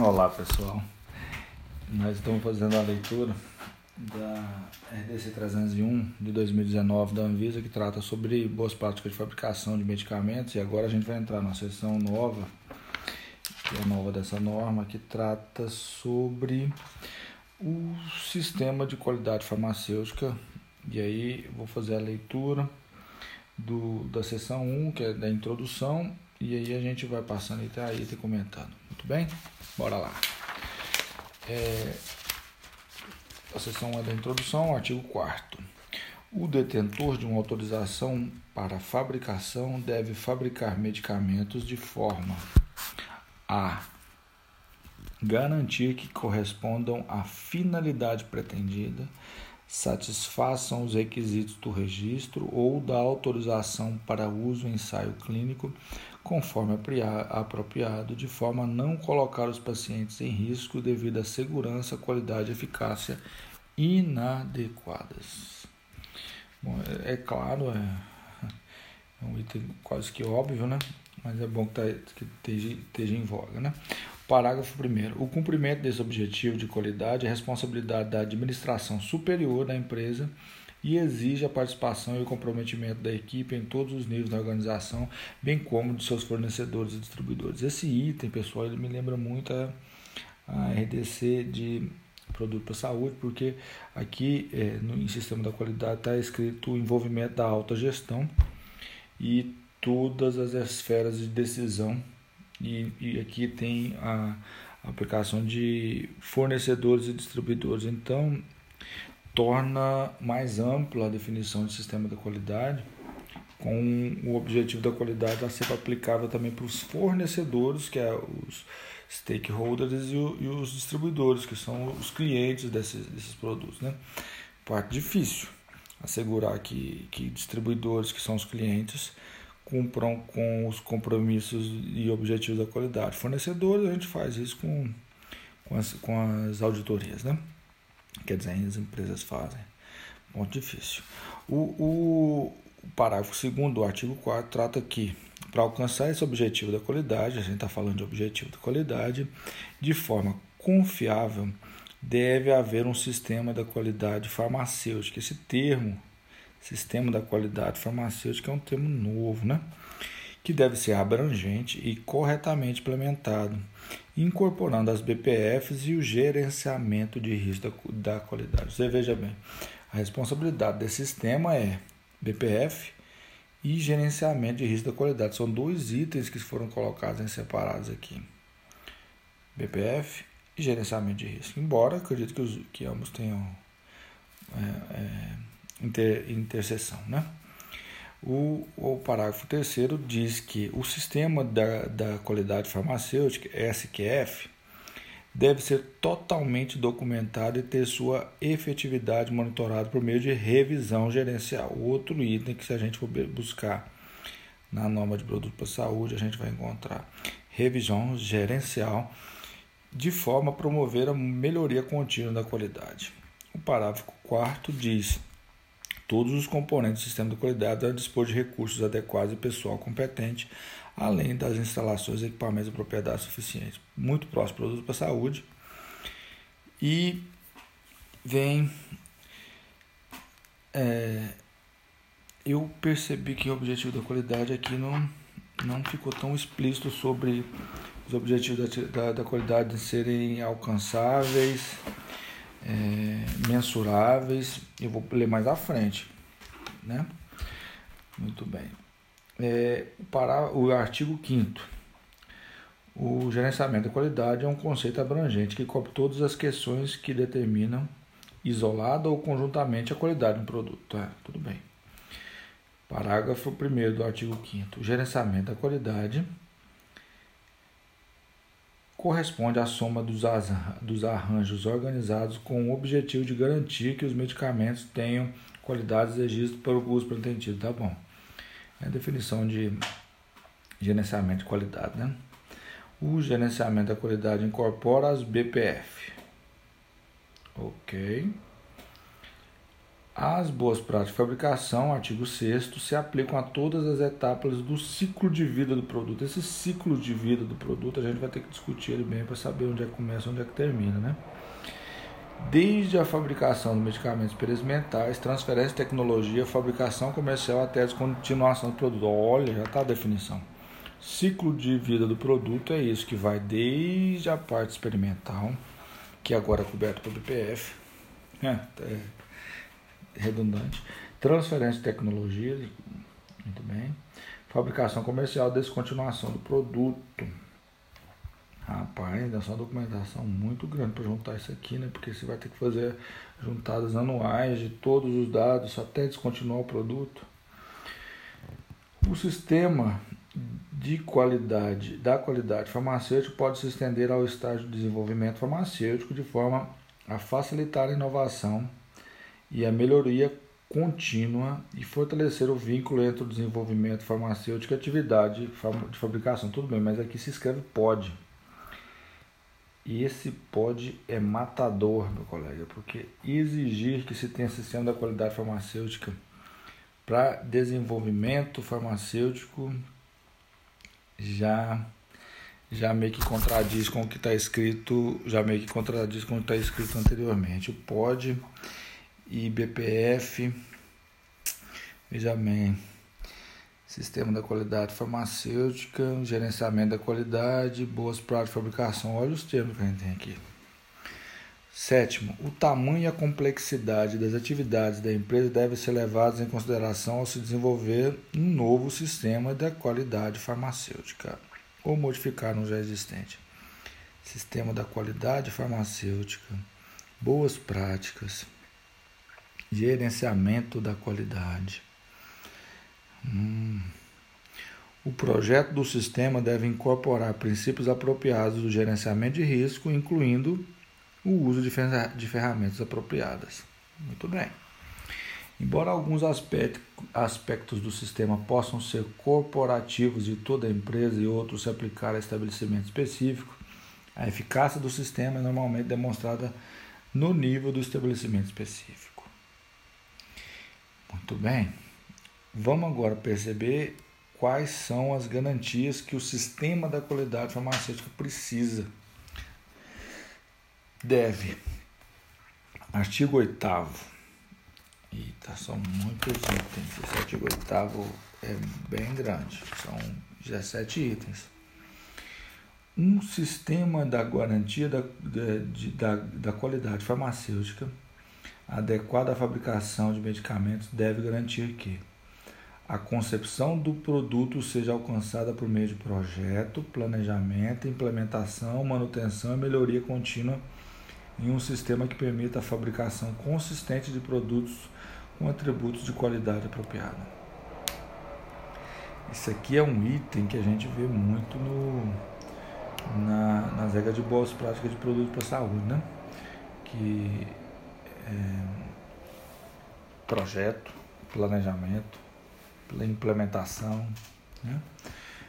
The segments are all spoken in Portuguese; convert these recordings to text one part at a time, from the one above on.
Olá pessoal, nós estamos fazendo a leitura da RDC 301 de 2019 da Anvisa que trata sobre boas práticas de fabricação de medicamentos e agora a gente vai entrar numa sessão nova, que é nova dessa norma, que trata sobre o sistema de qualidade farmacêutica e aí vou fazer a leitura do, da sessão 1, que é da introdução, e aí a gente vai passando até aí e comentando. Muito bem? Bora lá. É, a sessão 1 é da introdução, artigo 4 O detentor de uma autorização para fabricação deve fabricar medicamentos de forma a garantir que correspondam à finalidade pretendida satisfaçam os requisitos do registro ou da autorização para uso em ensaio clínico, conforme apropriado, de forma a não colocar os pacientes em risco devido à segurança, qualidade e eficácia inadequadas. Bom, é, é claro, é, é, um item quase que óbvio, né? Mas é bom que, tá, que esteja, esteja em voga, né? Parágrafo 1. O cumprimento desse objetivo de qualidade é responsabilidade da administração superior da empresa e exige a participação e o comprometimento da equipe em todos os níveis da organização, bem como de seus fornecedores e distribuidores. Esse item, pessoal, ele me lembra muito a, a RDC de produto para saúde, porque aqui é, no em sistema da qualidade está escrito o envolvimento da alta gestão e todas as esferas de decisão e, e aqui tem a, aplicação de fornecedores e distribuidores. Então, torna mais ampla a definição de sistema da qualidade, com o objetivo da qualidade a ser aplicável também para os fornecedores, que é os stakeholders e, o, e os distribuidores, que são os clientes desses, desses produtos. Né? Parte difícil, assegurar que, que distribuidores, que são os clientes, cumpram com os compromissos e objetivos da qualidade. Fornecedores, a gente faz isso com, com, as, com as auditorias, né? Dizer, as empresas fazem. Ponto difícil. O, o, o parágrafo 2 do artigo 4 trata que, para alcançar esse objetivo da qualidade, a gente está falando de objetivo da qualidade, de forma confiável, deve haver um sistema da qualidade farmacêutica. Esse termo Sistema da qualidade farmacêutica é um termo novo, né? Que deve ser abrangente e corretamente implementado, incorporando as BPFs e o gerenciamento de risco da, da qualidade. Você veja bem, a responsabilidade desse sistema é BPF e gerenciamento de risco da qualidade. São dois itens que foram colocados em separados aqui. BPF e gerenciamento de risco. Embora acredito que, os, que ambos tenham é, é, inter, interseção. Né? O, o parágrafo terceiro diz que o sistema da, da qualidade farmacêutica, SQF, deve ser totalmente documentado e ter sua efetividade monitorada por meio de revisão gerencial. Outro item que se a gente for buscar na norma de produto para saúde, a gente vai encontrar revisão gerencial de forma a promover a melhoria contínua da qualidade. O parágrafo 4 diz Todos os componentes do sistema de qualidade devem dispor de recursos adequados e pessoal competente, além das instalações e equipamentos de propriedade suficiente. Muito próximo produto para a saúde. E vem. É, eu percebi que o objetivo da qualidade aqui não, não ficou tão explícito sobre os objetivos da, da, da qualidade serem alcançáveis é, mensuráveis. Eu vou ler mais à frente, né? Muito bem. É, para o artigo 5 o gerenciamento da qualidade é um conceito abrangente que cobre todas as questões que determinam isolada ou conjuntamente a qualidade de um produto. Tá, tudo bem. Parágrafo 1 do artigo 5 O gerenciamento da qualidade corresponde à soma dos, arranjos organizados com o objetivo de garantir que os medicamentos tenham qualidades exigidas para o uso pretendido. Tá bom. É a definição de gerenciamento de qualidade, né? O gerenciamento da qualidade incorpora as BPF. Ok. As boas práticas de fabricação, artigo 6 se aplicam a todas as etapas do ciclo de vida do produto. Esse ciclo de vida do produto a gente vai ter que discutir ele bem para saber onde é que começa e onde é que termina, né? Desde a fabricação de medicamentos experimentais, transferência de tecnologia, fabricação comercial até a descontinuação do produto. Olha, já está a definição. Ciclo de vida do produto é isso, que vai desde a parte experimental, que agora é coberto pelo BPF, é, é redundante, transferência de tecnologia, muito bem, fabricação comercial, descontinuação do produto. Rapaz, ainda é uma documentação muito grande para juntar isso aqui, né? Porque você vai ter que fazer juntadas anuais de todos os dados até descontinuar o produto. O sistema de qualidade da qualidade farmacêutica pode se estender ao estágio de desenvolvimento farmacêutico de forma a facilitar a inovação e a melhoria contínua e fortalecer o vínculo entre o desenvolvimento farmacêutico e atividade de fabricação. Tudo bem, mas aqui se escreve pode. E esse pode é matador, meu colega, porque exigir que se tenha sistema da qualidade farmacêutica para desenvolvimento farmacêutico já já meio que contradiz com o que está escrito, já meio que contradiz com o que está escrito anteriormente. O POD e BPF, veja bem, Sistema da Qualidade Farmacêutica, Gerenciamento da Qualidade, Boas Práticas de Fabricação. Olha os termos que a gente tem aqui. Sétimo, o tamanho e a complexidade das atividades da empresa devem ser levados em consideração ao se desenvolver um novo sistema da qualidade farmacêutica ou modificar um já existente. Sistema da qualidade farmacêutica, boas práticas, gerenciamento da qualidade. Hum. O projeto do sistema deve incorporar princípios apropriados do gerenciamento de risco, incluindo o uso de, ferramentas apropriadas. Muito bem. Embora alguns aspectos do sistema possam ser corporativos de toda a empresa e outros se aplicar a estabelecimento específico, a eficácia do sistema é normalmente demonstrada no nível do estabelecimento específico. Muito bem. Vamos agora perceber quais são as garantias que o sistema da qualidade farmacêutica precisa deve. Artigo 8 Eita, são muitos itens. Esse artigo 8 é bem grande. São 17 itens. Um sistema da garantia da, da, da qualidade farmacêutica adequado à fabricação de medicamentos deve garantir que a concepção do produto seja alcançada por meio de projeto, planejamento, implementação, manutenção e melhoria contínua em um sistema que permita a fabricação consistente de produtos com atributos de qualidade apropriada. Isso aqui é um item que a gente vê muito no, na, nas regras de boas práticas de produtos para a saúde, né? Que projeto, planejamento, implementação. Né?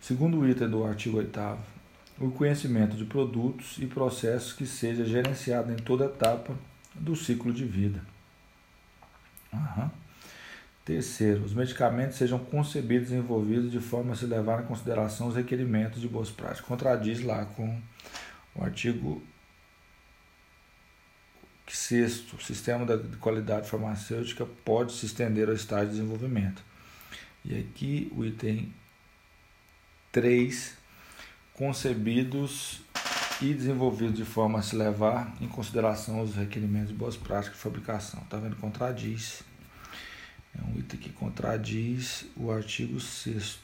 Segundo item do artigo 8 o conhecimento de produtos e processos que seja gerenciado em toda etapa do ciclo de vida. Uhum. Terceiro, os medicamentos sejam concebidos e envolvidos de forma a se levar em consideração os requerimentos de boas práticas. Contradiz lá com o artigo sexto, o sistema de qualidade farmacêutica pode se estender ao estágio de desenvolvimento. E aqui o item 3 concebidos e desenvolvidos de forma a se levar em consideração os requerimentos de boas práticas de fabricação. Está vendo? Contradiz. É um item que contradiz o artigo 6.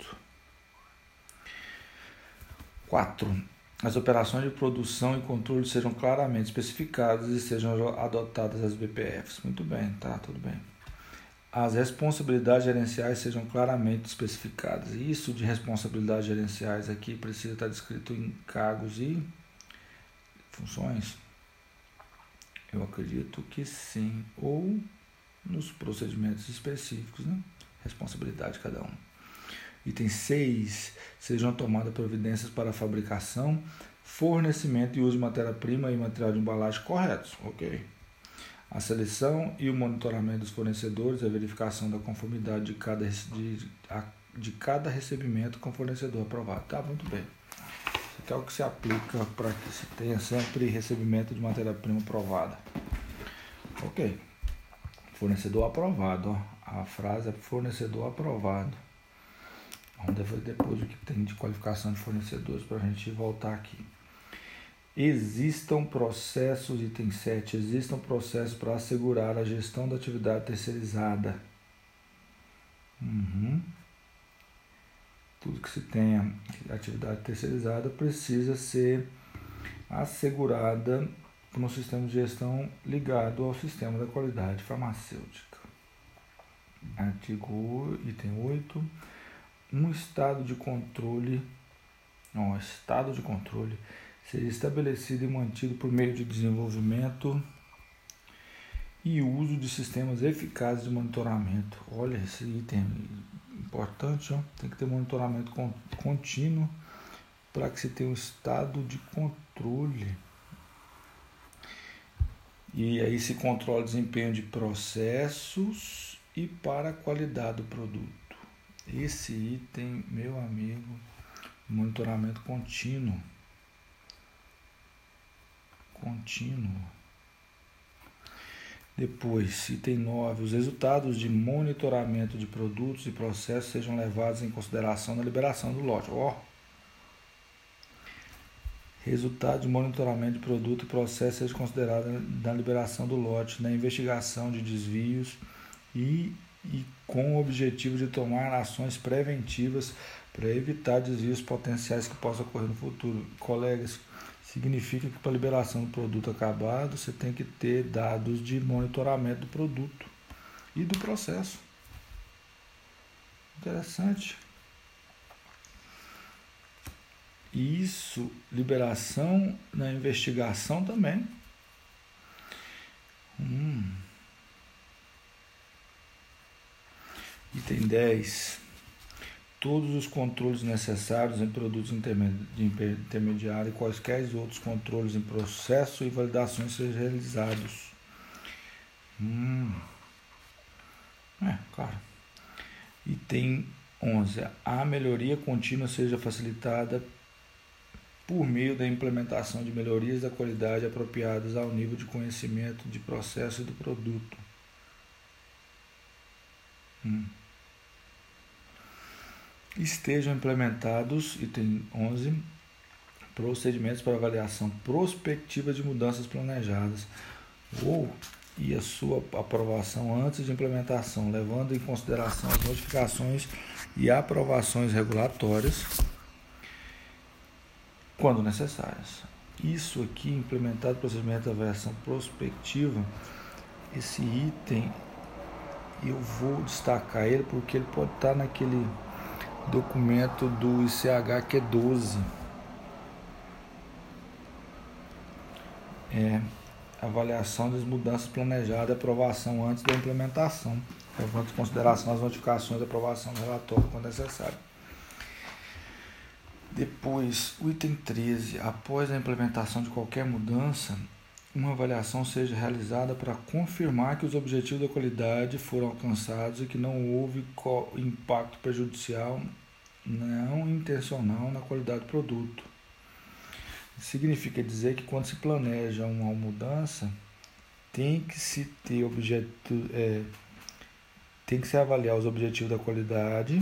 4. As operações de produção e controle sejam claramente especificadas e sejam adotadas as BPFs. Muito bem, tá, tudo bem as responsabilidades gerenciais sejam claramente especificadas. Isso de responsabilidades gerenciais aqui precisa estar descrito em cargos e funções? Eu acredito que sim, ou nos procedimentos específicos, né? responsabilidade de cada um. Item 6. Sejam tomadas providências para a fabricação, fornecimento e uso de matéria-prima e material de embalagem corretos. Ok. A seleção e o monitoramento dos fornecedores, a verificação da conformidade de cada, de, de cada recebimento com fornecedor aprovado. Tá, muito bem. Isso aqui é o que se aplica para que se tenha sempre recebimento de matéria-prima aprovada. Ok. Fornecedor aprovado, ó. A frase é fornecedor aprovado. Vamos ver depois o que tem de qualificação de fornecedores para a gente voltar aqui. Existam processos, item 7, existam processos para assegurar a gestão da atividade terceirizada. Uhum. Tudo que se tenha atividade terceirizada precisa ser assegurada por um sistema de gestão ligado ao sistema da qualidade farmacêutica. Artigo item 8 um estado de controle, não, estado de controle seria estabelecido e mantido por meio de desenvolvimento e uso de sistemas eficazes de monitoramento. Olha, esse item importante, ó. tem que ter monitoramento contínuo para que se tenha um estado de controle. E aí se controla o desempenho de processos e para a qualidade do produto. Esse item, meu amigo, monitoramento contínuo. Contínuo. Depois, item 9. Os resultados de monitoramento de produtos e processos sejam levados em consideração na liberação do lote. Ó. Oh. Resultado de monitoramento de produto e processo seja considerado na liberação do lote, na investigação de desvios e e com o objetivo de tomar ações preventivas para evitar desvios potenciais que possam ocorrer no futuro. Colegas, significa que para a liberação do produto acabado você tem que ter dados de monitoramento do produto e do processo. Interessante. Isso, liberação na investigação também. Hum. Item 10. Todos os controles necessários em produtos intermediários e quaisquer outros controles em processo e validações sejam realizados. Hum. É, claro. Item 11. A melhoria contínua seja facilitada por meio da implementação de melhorias da qualidade apropriadas ao nível de conhecimento de processo e do produto. Hum estejam implementados, item 11, procedimentos para avaliação prospectiva de mudanças planejadas ou e a sua aprovação antes de implementação, levando em consideração as modificações e aprovações regulatórias quando necessárias. Isso aqui, implementado procedimento de avaliação prospectiva, esse item eu vou destacar ele porque ele pode estar naquele documento do ICH que é 12. Avaliação das mudanças planejadas aprovação antes da implementação, levando em consideração as notificações de aprovação do relatório quando necessário. Depois, o item 13. Após a implementação de qualquer mudança, uma avaliação seja realizada para confirmar que os objetivos da qualidade foram alcançados e que não houve impacto prejudicial não intencional na qualidade do produto. Significa dizer que quando se planeja uma mudança, tem que se ter objeto, é, tem que se avaliar os objetivos da qualidade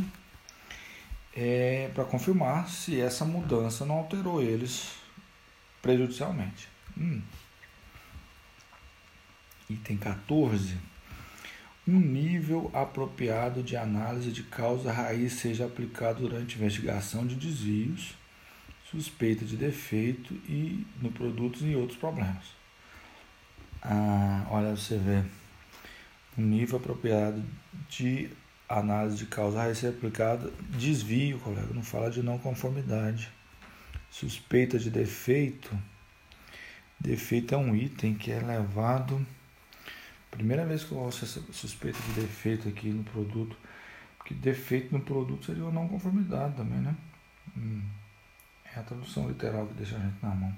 é, para confirmar se essa mudança não alterou eles prejudicialmente. Hum. Item 14. Um nível apropriado de análise de causa raiz seja aplicado durante investigação de desvios, suspeita de defeito e no produtos e outros problemas. Ah, olha, você vê. Um nível apropriado de análise de causa raiz seja aplicado desvio, colega, não fala de não conformidade. Suspeita de defeito. Defeito é um item que é levado Primeira vez que eu ouço essa suspeita de defeito aqui no produto. Porque defeito no produto seria uma não conformidade também, né? Hum. É a tradução literal que deixa a gente na mão.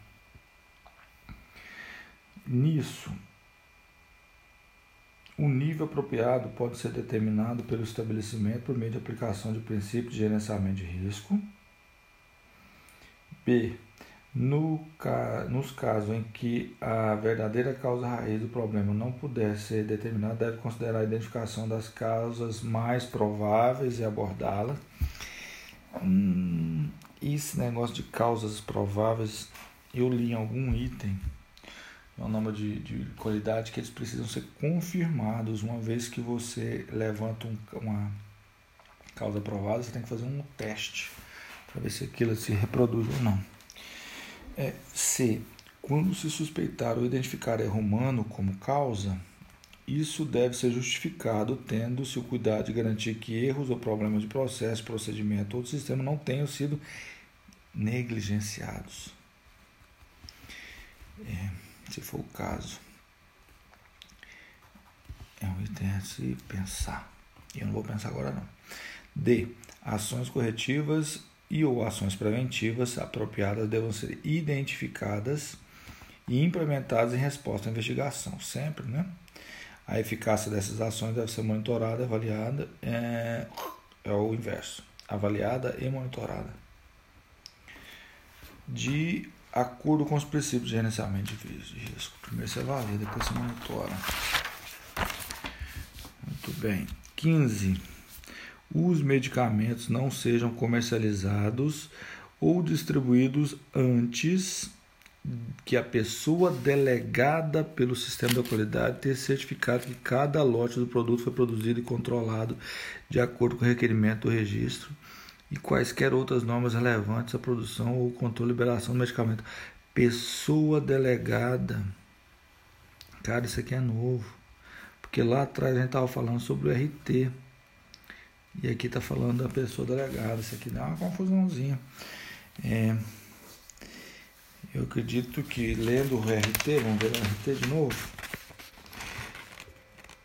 Nisso, O nível apropriado pode ser determinado pelo estabelecimento por meio de aplicação de princípios de gerenciamento de risco. B. No, nos casos em que a verdadeira causa raiz do problema não puder ser determinada, deve considerar a identificação das causas mais prováveis e abordá-las. Hum, esse negócio de causas prováveis, eu li em algum item, é um nome de, de qualidade, que eles precisam ser confirmados. Uma vez que você levanta um, uma causa provada, você tem que fazer um teste para ver se aquilo se reproduz ou não. É, C. Quando se suspeitar ou identificar erro humano como causa, isso deve ser justificado tendo-se o cuidado de garantir que erros ou problemas de processo, procedimento ou sistema não tenham sido negligenciados. É, se for o caso. É um item a se pensar. Eu não vou pensar agora não. D. Ações corretivas e ou ações preventivas apropriadas devem ser identificadas e implementadas em resposta à investigação, sempre, né? A eficácia dessas ações deve ser monitorada, avaliada, é, é o inverso, avaliada e monitorada. De acordo com os princípios de gerenciamento de risco. Primeiro você avalia, depois você monitora. Muito bem. 15 os medicamentos não sejam comercializados ou distribuídos antes que a pessoa delegada pelo sistema da qualidade tenha certificado que cada lote do produto foi produzido e controlado de acordo com o requerimento do registro e quaisquer outras normas relevantes à produção ou controle e liberação do medicamento. Pessoa delegada. Cara, isso aqui é novo. Porque lá atrás a gente estava falando sobre o RT. E aqui está falando da pessoa delegada. Isso aqui dá uma confusãozinha. É, eu acredito que lendo o RT, vamos ver o RT de novo.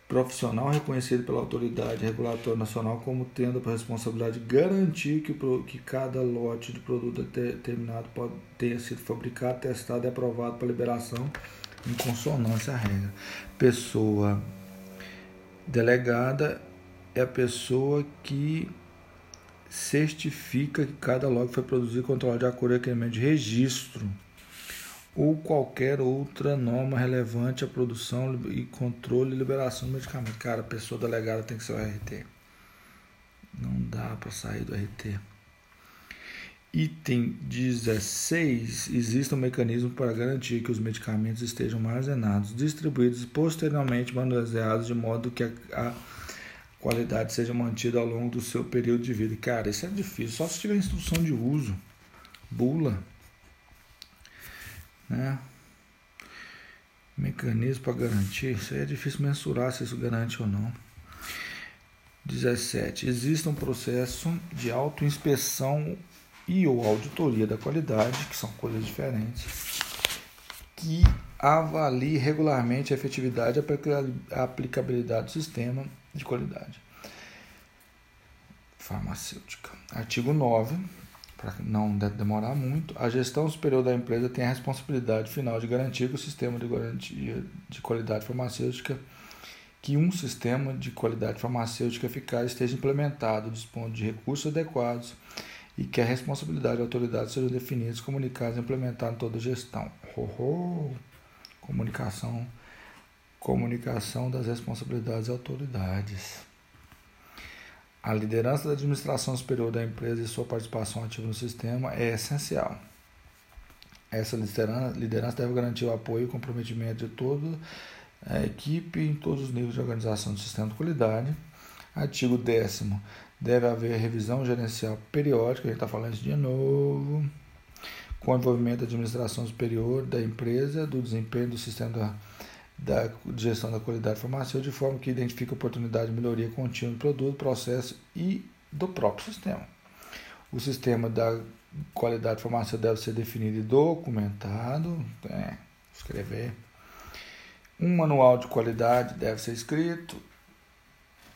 Profissional reconhecido pela autoridade regulatória nacional como tendo a responsabilidade de garantir que, o, que cada lote de produto determinado pode, tenha sido fabricado, testado e aprovado para liberação em consonância à regra. Pessoa delegada é a pessoa que certifica que cada lote foi produzido e controlado de acordo com requerimento de registro ou qualquer outra norma relevante à produção e controle e liberação do medicamento. Cara, a pessoa delegada tem que ser o RT. Não dá para sair do RT. Item 16. Existe um mecanismo para garantir que os medicamentos estejam armazenados, distribuídos e posteriormente manuseados de modo que a, a qualidade seja mantida ao longo do seu período de vida. Cara, isso é difícil, só se tiver instrução de uso, bula, né? Mecanismo para garantir, isso aí é difícil mensurar se isso garante ou não. 17. Existe um processo de autoinspeção e ou auditoria da qualidade, que são coisas diferentes, que avalie regularmente a efetividade e a aplicabilidade do sistema de qualidade farmacêutica. Artigo 9, para não demorar muito, a gestão superior da empresa tem a responsabilidade final de garantir que o sistema de garantia de qualidade farmacêutica que um sistema de qualidade farmacêutica eficaz esteja implementado, dispondo de recursos adequados e que a responsabilidade da autoridade seja definida, comunicadas e implementadas em toda a gestão. Oh, oh. Comunicação Comunicação das responsabilidades e autoridades. A liderança da administração superior da empresa e sua participação ativa no sistema é essencial. Essa liderança deve garantir o apoio e comprometimento de toda a equipe em todos os níveis de organização do sistema de qualidade. Artigo 10. Deve haver revisão gerencial periódica, a gente está falando isso de novo, com o envolvimento da administração superior da empresa, do desempenho do sistema da da gestão da qualidade farmacêutica, de forma que identifique oportunidade de melhoria contínua do produto, processo e do próprio sistema. O sistema da qualidade farmacêutica deve ser definido e documentado, é, escrever. Um manual de qualidade deve ser escrito,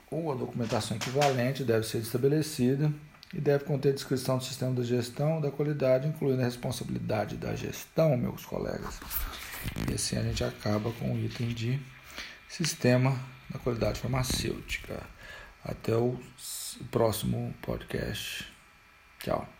ou a documentação equivalente deve ser estabelecida e deve conter descrição do sistema de gestão da qualidade, incluindo a responsabilidade da gestão, meus colegas. E assim a gente acaba com o item de sistema da qualidade farmacêutica. Até o próximo podcast. Tchau.